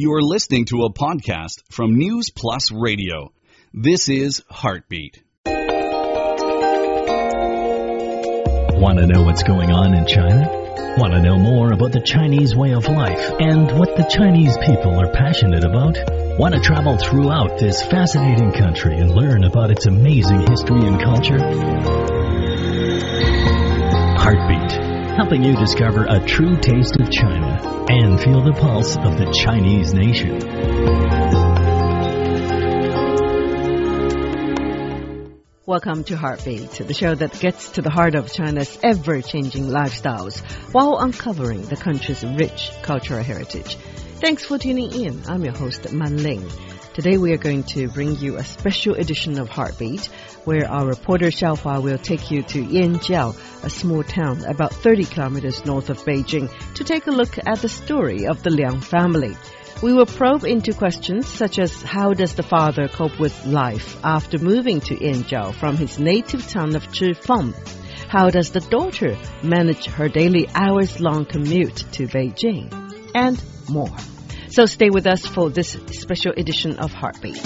You are listening to a podcast from News Plus Radio. This is Heartbeat. Want to know what's going on in China? Want to know more about the Chinese way of life and what the Chinese people are passionate about? Want to travel throughout this fascinating country and learn about its amazing history and culture? Heartbeat, helping you discover a true taste of China and feel the pulse of the Chinese nation. Welcome to Heartbeat, the show that gets to the heart of China's ever-changing lifestyles while uncovering the country's rich cultural heritage. Thanks for tuning in. I'm your host, Man Ling. Today we are going to bring you a special edition of Heartbeat, where our reporter Xiaohua will take you to Yanjiao, a small town about 30 kilometers north of Beijing, to take a look at the story of the Liang family. We will probe into questions such as how does the father cope with life after moving to Yanjiao from his native town of Chifeng? How does the daughter manage her daily hours-long commute to Beijing? And more. So stay with us for this special edition of Heartbeat.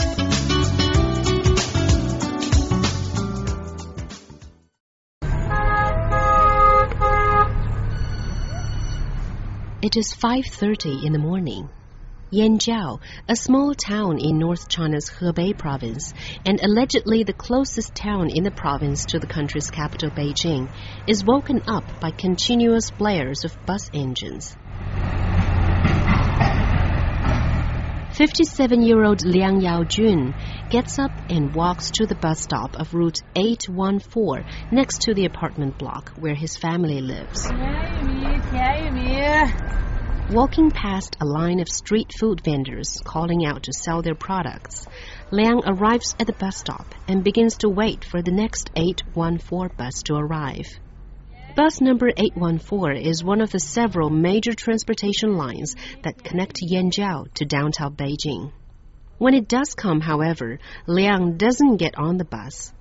It is 5:30 in the morning. Yanjiao, a small town in North China's Hebei province and allegedly the closest town in the province to the country's capital Beijing, is woken up by continuous blares of bus engines. 57-year-old Liang Yaojun gets up and walks to the bus stop of Route 814 next to the apartment block where his family lives. Walking past a line of street food vendors calling out to sell their products, Liang arrives at the bus stop and begins to wait for the next 814 bus to arrive. Bus number 814 is one of the several major transportation lines that connect Yanjiao to downtown Beijing. When it does come, however, Liang doesn't get on the bus.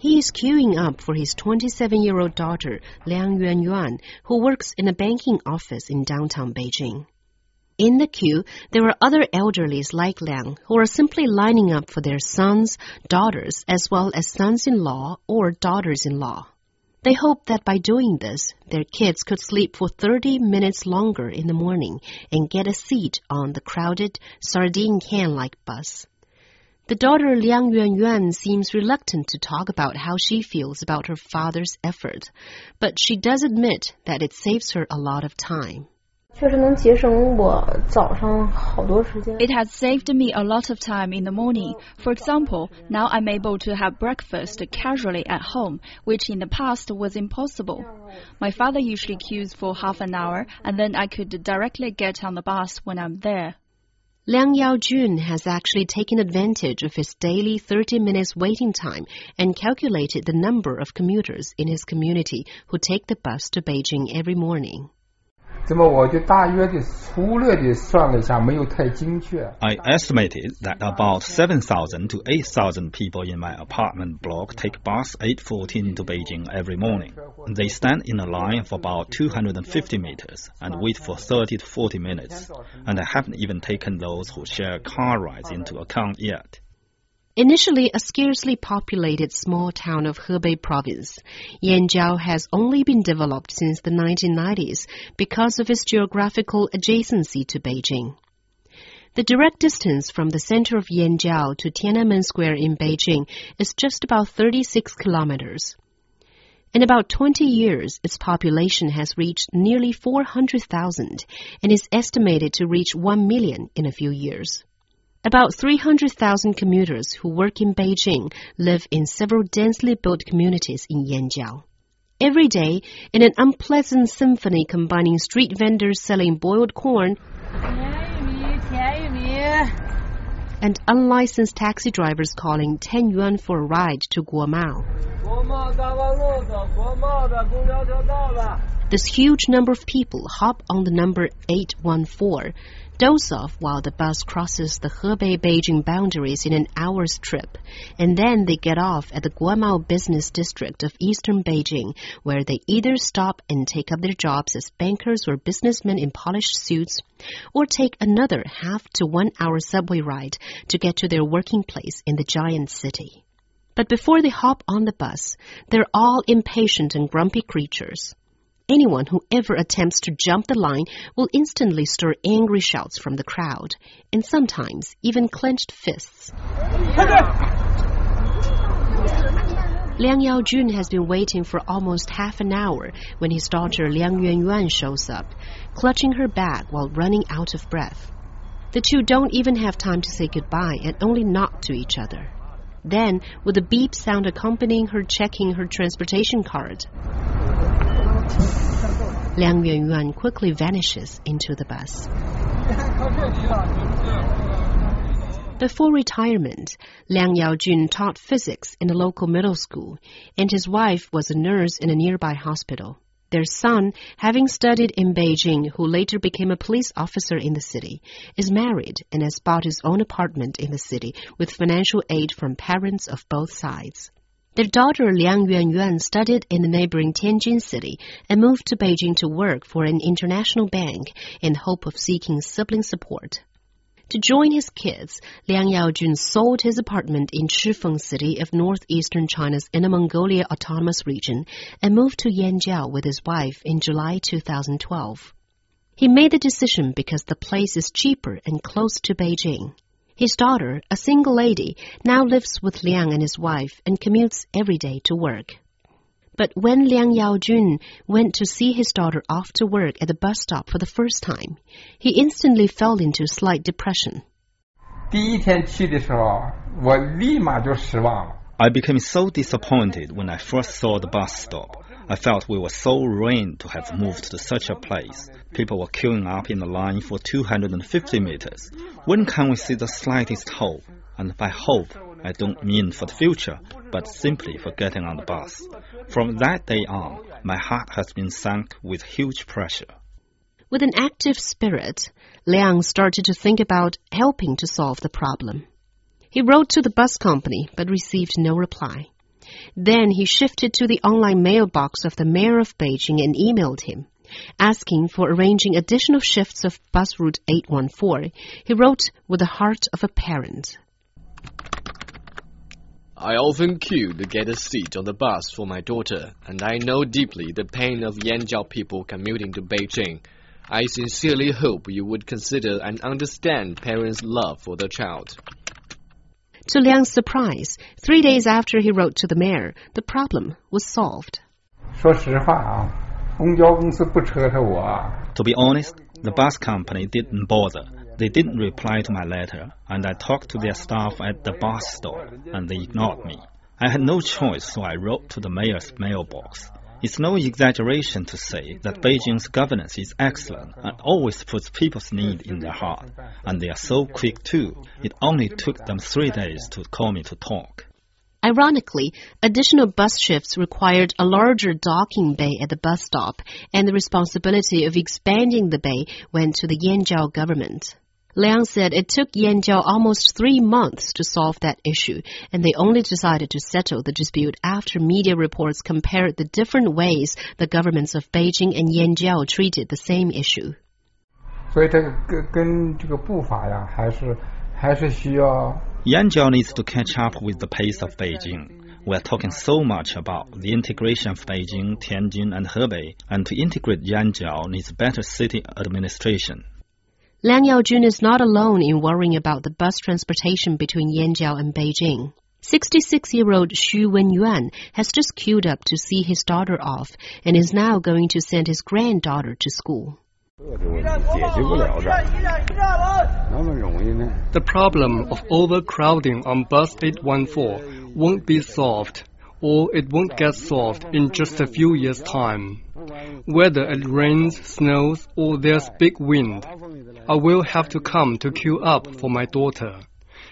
He is queuing up for his 27-year-old daughter, Liang Yuanyuan, who works in a banking office in downtown Beijing. In the queue, there are other elderlies like Liang who are simply lining up for their sons, daughters, as well as sons-in-law or daughters-in-law. They hope that by doing this, their kids could sleep for 30 minutes longer in the morning and get a seat on the crowded, sardine can-like bus. The daughter Liang Yuanyuan seems reluctant to talk about how she feels about her father's effort, but she does admit that it saves her a lot of time. It has saved me a lot of time in the morning. For example, now I'm able to have breakfast casually at home, which in the past was impossible. My father usually queues for half an hour, and then I could directly get on the bus when I'm there. Liang Yaojun has actually taken advantage of his daily 30 minutes waiting time and calculated the number of commuters in his community who take the bus to Beijing every morning. I estimated that about 7,000 to 8,000 people in my apartment block take bus 814 to Beijing every morning. They stand in a line for about 250 meters and wait for 30 to 40 minutes. And I haven't even taken those who share car rides into account yet. Initially a scarcely populated small town of Hebei province, Yanjiao has only been developed since the 1990s because of its geographical adjacency to Beijing. The direct distance from the center of Yanjiao to Tiananmen Square in Beijing is just about 36 kilometers. In about 20 years, its population has reached nearly 400,000 and is estimated to reach 1 million in a few years. About 300,000 commuters who work in Beijing live in several densely built communities in Yanjiao. Every day, in an unpleasant symphony combining street vendors selling boiled corn and unlicensed taxi drivers calling 10 yuan for a ride to Guomao. This huge number of people hop on the number 814 doze off while the bus crosses the Hebei-Beijing boundaries in an hour's trip, and then they get off at the Guomao business district of eastern Beijing, where they either stop and take up their jobs as bankers or businessmen in polished suits, or take another half to one hour subway ride to get to their working place in the giant city. But before they hop on the bus, they're all impatient and grumpy creatures. Anyone who ever attempts to jump the line will instantly stir angry shouts from the crowd, and sometimes even clenched fists. Liang Yaojun has been waiting for almost half an hour when his daughter Liang Yuanyuan shows up, clutching her bag while running out of breath. The two don't even have time to say goodbye and only nod to each other. Then, with a beep sound accompanying her checking her transportation card, Liang Yuanyuan quickly vanishes into the bus. Before retirement, Liang Yaojun taught physics in a local middle school, and his wife was a nurse in a nearby hospital. Their son, having studied in Beijing, who later became a police officer in the city, is married and has bought his own apartment in the city with financial aid from parents of both sides. Their daughter Liang Yuanyuan studied in the neighboring Tianjin city and moved to Beijing to work for an international bank in hope of seeking sibling support. To join his kids, Liang Yaojun sold his apartment in Chifeng city of northeastern China's Inner Mongolia Autonomous Region and moved to Yanjiao with his wife in July 2012. He made the decision because the place is cheaper and close to Beijing. His daughter, a single lady, now lives with Liang and his wife and commutes every day to work. But when Liang Yaojun went to see his daughter off to work at the bus stop for the first time, he instantly fell into slight depression. I became so disappointed when I first saw the bus stop. I felt we were so ruined to have moved to such a place. People were queuing up in the line for 250 meters. When can we see the slightest hope? And by hope, I don't mean for the future, but simply for getting on the bus. From that day on, my heart has been sunk with huge pressure. With an active spirit, Liang started to think about helping to solve the problem. He wrote to the bus company but received no reply. Then he shifted to the online mailbox of the mayor of Beijing and emailed him. Asking for arranging additional shifts of bus route 814, he wrote with the heart of a parent. I often queue to get a seat on the bus for my daughter, and I know deeply the pain of Yanjiao people commuting to Beijing. I sincerely hope you would consider and understand parents' love for their child. To Liang's surprise, three days after he wrote to the mayor, the problem was solved. To be honest, the bus company didn't bother. They didn't reply to my letter, and I talked to their staff at the bus stop, and they ignored me. I had no choice, so I wrote to the mayor's mailbox. It's no exaggeration to say that Beijing's governance is excellent and always puts people's need in their heart. And they are so quick too. It only took them three days to call me to talk. Ironically, additional bus shifts required a larger docking bay at the bus stop, and the responsibility of expanding the bay went to the Yanjiao government. Liang said it took Yanjiao almost three months to solve that issue, and they only decided to settle the dispute after media reports compared the different ways the governments of Beijing and Yanjiao treated the same issue. Yanjiao needs to catch up with the pace of Beijing. We are talking so much about the integration of Beijing, Tianjin, and Hebei, and to integrate Yanjiao needs better city administration. Liang Yaojun is not alone in worrying about the bus transportation between Yanjiao and Beijing. 66-year-old Xu Wenyuan has just queued up to see his daughter off and is now going to send his granddaughter to school. The problem of overcrowding on bus 814 won't be solved, or it won't get solved in just a few years' time. Whether it rains, snows, or there's big wind, I will have to come to queue up for my daughter.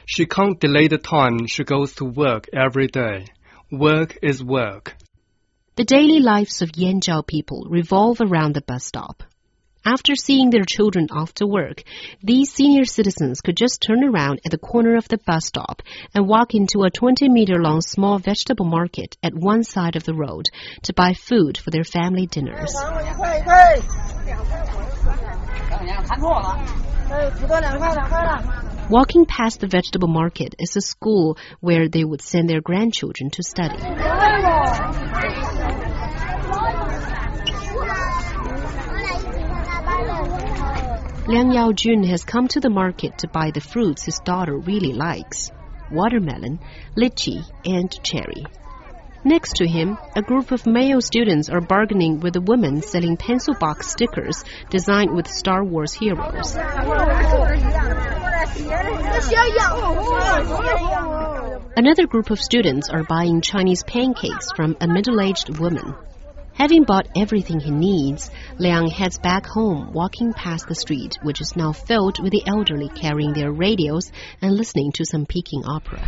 She can't delay the time she goes to work every day. Work is work. The daily lives of Yanjiao people revolve around the bus stop. After seeing their children off to work, these senior citizens could just turn around at the corner of the bus stop and walk into a 20 meter long small vegetable market at one side of the road to buy food for their family dinners. Walking past the vegetable market is a school where they would send their grandchildren to study. Liang Yaojun has come to the market to buy the fruits his daughter really likes watermelon, lychee, and cherry. Next to him, a group of male students are bargaining with a woman selling pencil box stickers designed with Star Wars heroes. Another group of students are buying Chinese pancakes from a middle aged woman. Having bought everything he needs, Liang heads back home, walking past the street, which is now filled with the elderly carrying their radios and listening to some Peking opera.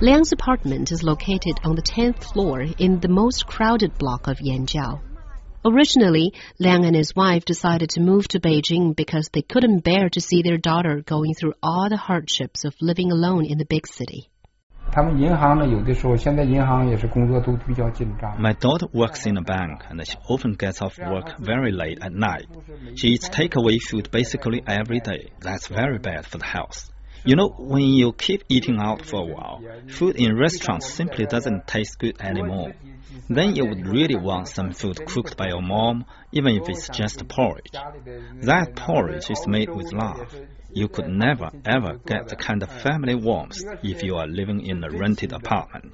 Liang's apartment is located on the 10th floor in the most crowded block of Yanjiao. Originally, Liang and his wife decided to move to Beijing because they couldn't bear to see their daughter going through all the hardships of living alone in the big city. My daughter works in a bank and she often gets off work very late at night. She eats takeaway food basically every day. That's very bad for the health. You know, when you keep eating out for a while, food in restaurants simply doesn't taste good anymore. Then you would really want some food cooked by your mom, even if it's just porridge. That porridge is made with love. You could never ever get the kind of family warmth if you are living in a rented apartment.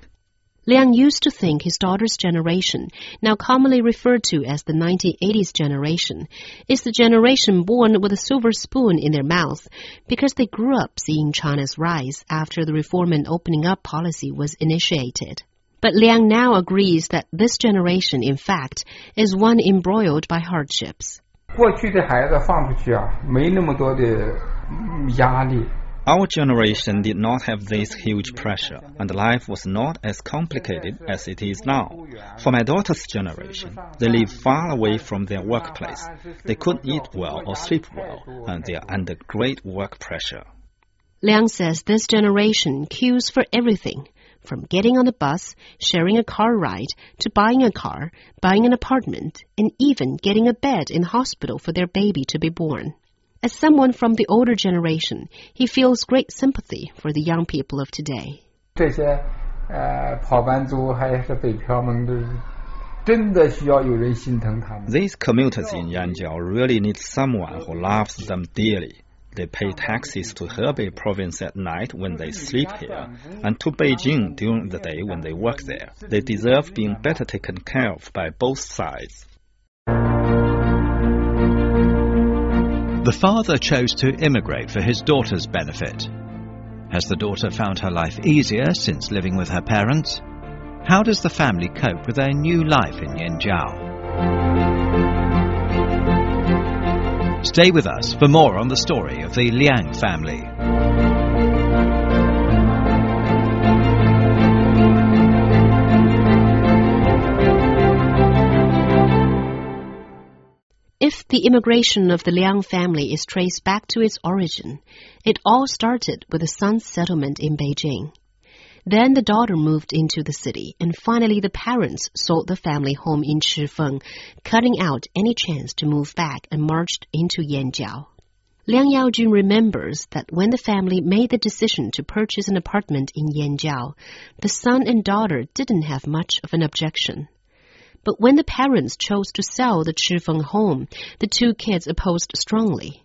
Liang used to think his daughter's generation, now commonly referred to as the 1980s generation, is the generation born with a silver spoon in their mouth because they grew up seeing China's rise after the reform and opening up policy was initiated. But Liang now agrees that this generation, in fact, is one embroiled by hardships. 过去的孩子放出去啊，没那么多的 our generation did not have this huge pressure, and life was not as complicated as it is now. For my daughter's generation, they live far away from their workplace. They couldn't eat well or sleep well, and they are under great work pressure. Liang says this generation queues for everything from getting on a bus, sharing a car ride, to buying a car, buying an apartment, and even getting a bed in hospital for their baby to be born. As someone from the older generation, he feels great sympathy for the young people of today. These commuters in Yanjiao really need someone who loves them dearly. They pay taxes to Hebei province at night when they sleep here, and to Beijing during the day when they work there. They deserve being better taken care of by both sides. The father chose to immigrate for his daughter's benefit. Has the daughter found her life easier since living with her parents? How does the family cope with their new life in Yanjiao? Stay with us for more on the story of the Liang family. The immigration of the Liang family is traced back to its origin, it all started with the son's settlement in Beijing. Then the daughter moved into the city, and finally the parents sold the family home in Chifeng, cutting out any chance to move back and marched into Yanjiao. Liang Yaojun remembers that when the family made the decision to purchase an apartment in Yanjiao, the son and daughter didn't have much of an objection. But when the parents chose to sell the Chifeng home, the two kids opposed strongly.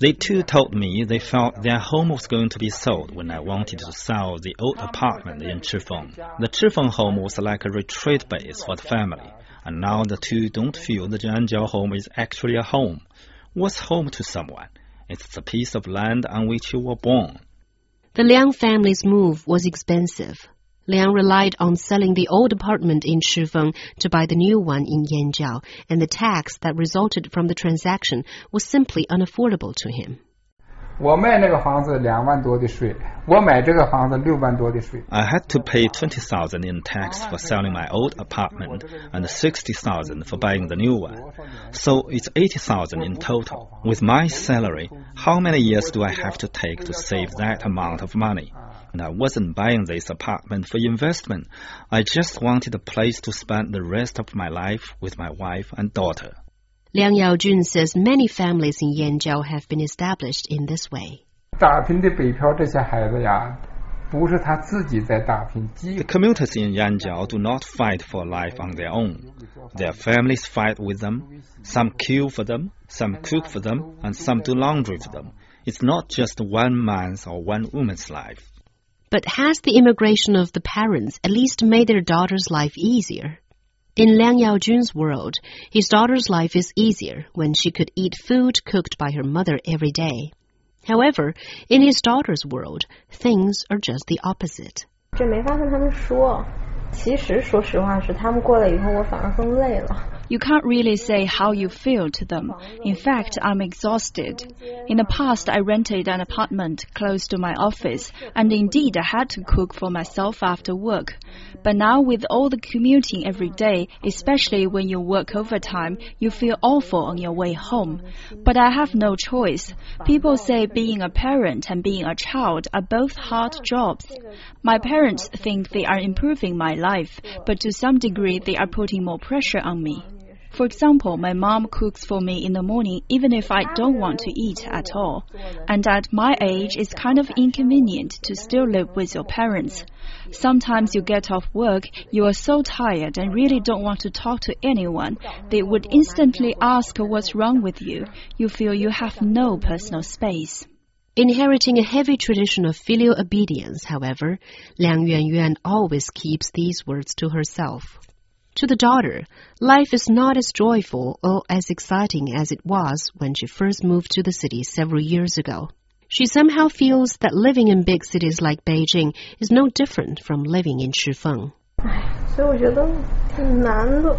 They too told me they felt their home was going to be sold when I wanted to sell the old apartment in Chifeng. The Chifeng home was like a retreat base for the family, and now the two don't feel the Yanjiao home is actually a home. What's home to someone? It's the piece of land on which you were born. The Liang family's move was expensive. Liang relied on selling the old apartment in Chifeng to buy the new one in Yanjiao, and the tax that resulted from the transaction was simply unaffordable to him. I had to pay twenty thousand in tax for selling my old apartment and sixty thousand for buying the new one. So it's eighty thousand in total. With my salary, how many years do I have to take to save that amount of money? And I wasn't buying this apartment for investment. I just wanted a place to spend the rest of my life with my wife and daughter. Liang Yaojun says many families in Yanjiao have been established in this way. The commuters in Yanjiao do not fight for life on their own. Their families fight with them. Some kill for them, some cook for them, and some do laundry for them. It's not just one man's or one woman's life. But has the immigration of the parents at least made their daughter's life easier? In Liang Yaojun's world, his daughter's life is easier when she could eat food cooked by her mother every day. However, in his daughter's world, things are just the opposite. 这没法跟他们说。其实，说实话是他们过来以后，我反而更累了。 You can't really say how you feel to them. In fact, I'm exhausted. In the past, I rented an apartment close to my office, and indeed I had to cook for myself after work. But now with all the commuting every day, especially when you work overtime, you feel awful on your way home. But I have no choice. People say being a parent and being a child are both hard jobs. My parents think they are improving my life, but to some degree they are putting more pressure on me. For example, my mom cooks for me in the morning even if I don't want to eat at all. And at my age, it's kind of inconvenient to still live with your parents. Sometimes you get off work, you are so tired and really don't want to talk to anyone. They would instantly ask what's wrong with you. You feel you have no personal space. Inheriting a heavy tradition of filial obedience, however, Liang Yuanyuan always keeps these words to herself. To the daughter, life is not as joyful or as exciting as it was when she first moved to the city several years ago. She somehow feels that living in big cities like Beijing is no different from living in Chifeng. 所以我觉得挺难的。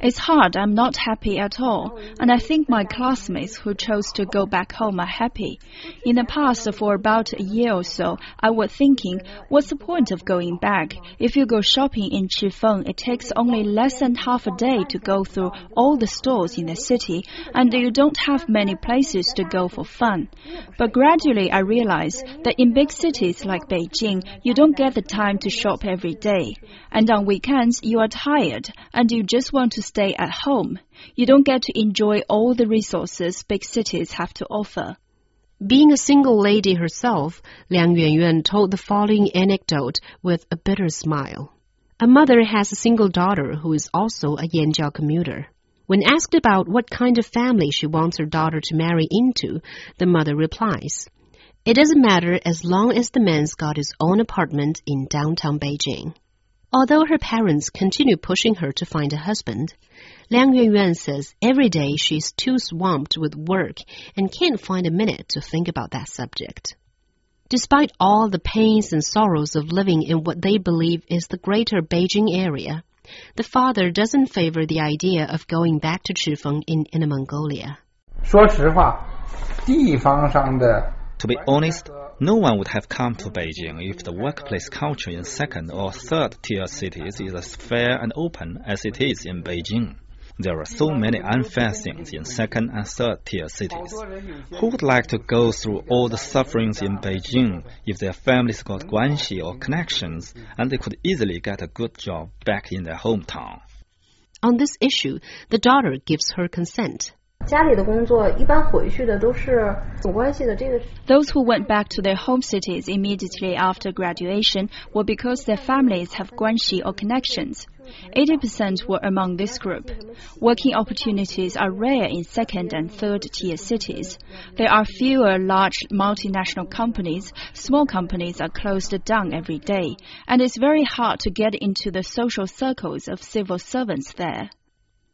It's hard. I'm not happy at all. And I think my classmates who chose to go back home are happy. In the past, for about a year or so, I was thinking, what's the point of going back? If you go shopping in Chifeng, it takes only less than half a day to go through all the stores in the city, and you don't have many places to go for fun. But gradually I realized that in big cities like Beijing, you don't get the time to shop every day. And on weekends, you are tired and you just want to stay at home. You don't get to enjoy all the resources big cities have to offer. Being a single lady herself, Liang Yuanyuan told the following anecdote with a bitter smile. A mother has a single daughter who is also a Yanjiao commuter. When asked about what kind of family she wants her daughter to marry into, the mother replies, It doesn't matter as long as the man's got his own apartment in downtown Beijing. Although her parents continue pushing her to find a husband, Liang Yuan says every day she's too swamped with work and can't find a minute to think about that subject. Despite all the pains and sorrows of living in what they believe is the greater Beijing area, the father doesn't favor the idea of going back to Chifeng in Inner Mongolia. To be honest, no one would have come to Beijing if the workplace culture in second or third tier cities is as fair and open as it is in Beijing. There are so many unfair things in second and third tier cities. Who would like to go through all the sufferings in Beijing if their families got guanxi or connections and they could easily get a good job back in their hometown? On this issue, the daughter gives her consent. Those who went back to their home cities immediately after graduation were because their families have guanxi or connections. 80% were among this group. Working opportunities are rare in second and third tier cities. There are fewer large multinational companies. Small companies are closed down every day, and it's very hard to get into the social circles of civil servants there.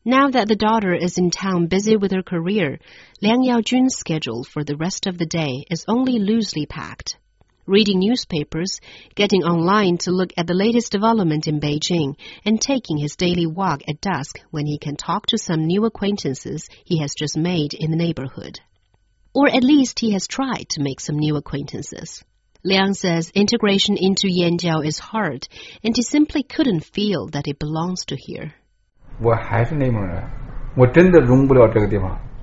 Now that the daughter is in town busy with her career, Liang Yaojun's schedule for the rest of the day is only loosely packed. Reading newspapers, getting online to look at the latest development in Beijing, and taking his daily walk at dusk when he can talk to some new acquaintances he has just made in the neighborhood. Or at least he has tried to make some new acquaintances. Liang says integration into Yanjiao is hard, and he simply couldn't feel that it belongs to here.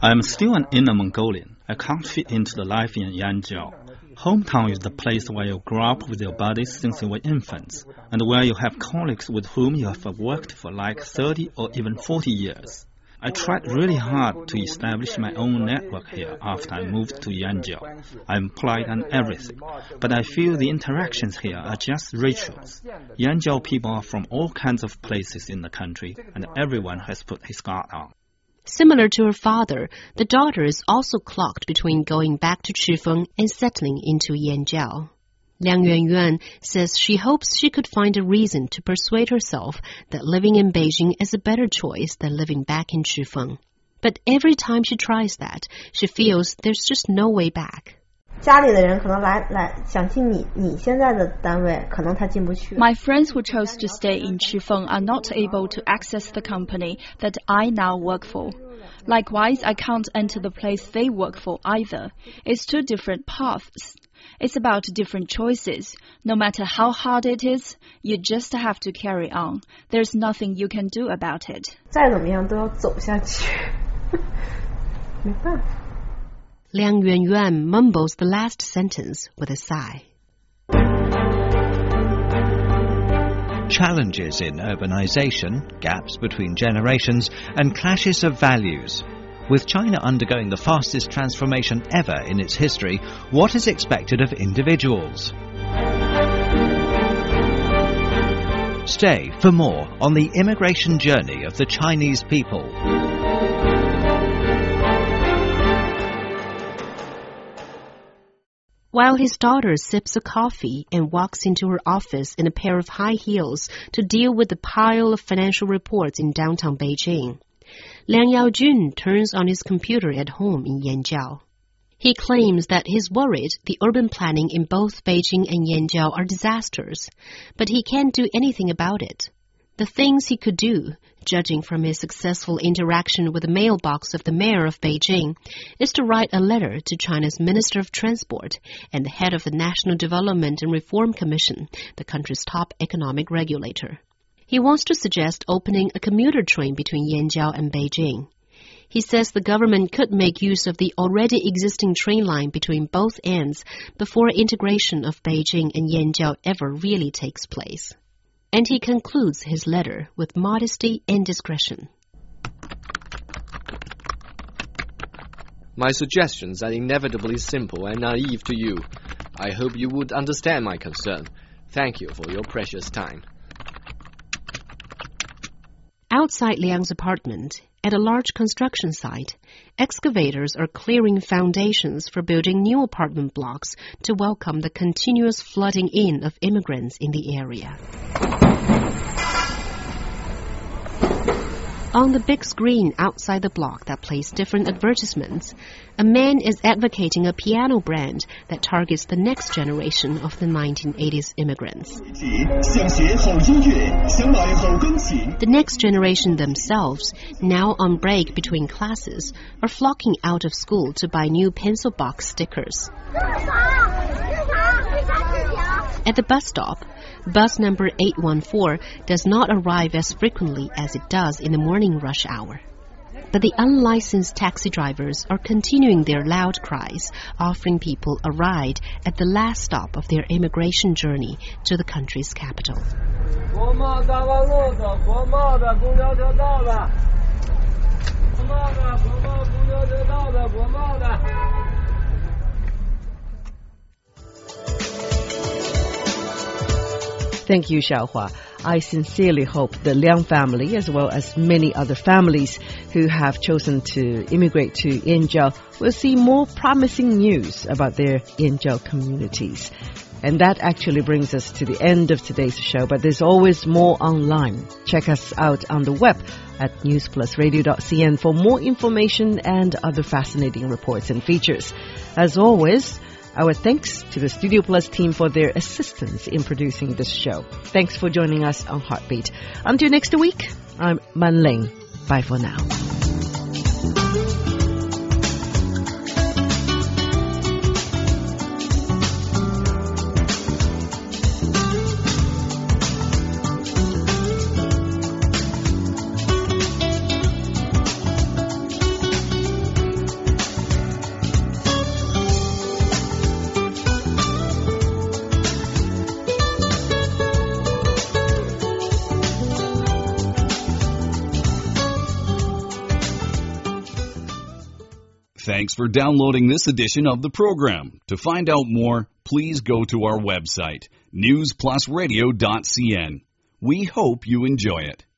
I'm still an inner Mongolian. I can't fit into the life in Yanjiao. Hometown is the place where you grow up with your buddies since you were infants, and where you have colleagues with whom you have worked for like 30 or even 40 years. I tried really hard to establish my own network here after I moved to Yanjiao. I'm polite and everything, but I feel the interactions here are just rituals. Yanjiao people are from all kinds of places in the country, and everyone has put his guard on. Similar to her father, the daughter is also clocked between going back to Chifeng and settling into Yanjiao. Liang Yuanyuan says she hopes she could find a reason to persuade herself that living in Beijing is a better choice than living back in Chifeng. But every time she tries that, she feels there's just no way back. My friends who chose to stay in Chifeng are not able to access the company that I now work for. Likewise, I can't enter the place they work for either. It's two different paths. It's about different choices. No matter how hard it is, you just have to carry on. There's nothing you can do about it. Liang Yuanyuan mumbles the last sentence with a sigh. Challenges in urbanization, gaps between generations, and clashes of values with China undergoing the fastest transformation ever in its history, what is expected of individuals? Stay for more on the immigration journey of the Chinese people. While his daughter sips a coffee and walks into her office in a pair of high heels to deal with the pile of financial reports in downtown Beijing, Liang Yaojun turns on his computer at home in Yanjiao. He claims that he's worried the urban planning in both Beijing and Yanjiao are disasters, but he can't do anything about it. The things he could do, judging from his successful interaction with the mailbox of the mayor of Beijing, is to write a letter to China's Minister of Transport and the head of the National Development and Reform Commission, the country's top economic regulator. He wants to suggest opening a commuter train between Yanjiao and Beijing. He says the government could make use of the already existing train line between both ends before integration of Beijing and Yanjiao ever really takes place. And he concludes his letter with modesty and discretion. My suggestions are inevitably simple and naive to you. I hope you would understand my concern. Thank you for your precious time. Outside Liang's apartment, at a large construction site, excavators are clearing foundations for building new apartment blocks to welcome the continuous flooding in of immigrants in the area. On the big screen outside the block that plays different advertisements, a man is advocating a piano brand that targets the next generation of the 1980s immigrants. The next generation themselves, now on break between classes, are flocking out of school to buy new pencil box stickers. Uh, uh, At the bus stop, bus number 814 does not arrive as frequently as it does in the morning rush hour. But the unlicensed taxi drivers are continuing their loud cries, offering people a ride at the last stop of their immigration journey to the country's capital. Thank you, Xiaohua. I sincerely hope the Liang family, as well as many other families who have chosen to immigrate to Yanjiao, will see more promising news about their Yanjiao communities. And that actually brings us to the end of today's show, but there's always more online. Check us out on the web at newsplusradio.cn for more information and other fascinating reports and features. As always, our thanks to the Studio Plus team for their assistance in producing this show. Thanks for joining us on Heartbeat. Until next week, I'm Man Ling. Bye for now. Thanks for downloading this edition of the program. To find out more, please go to our website, newsplusradio.cn. We hope you enjoy it.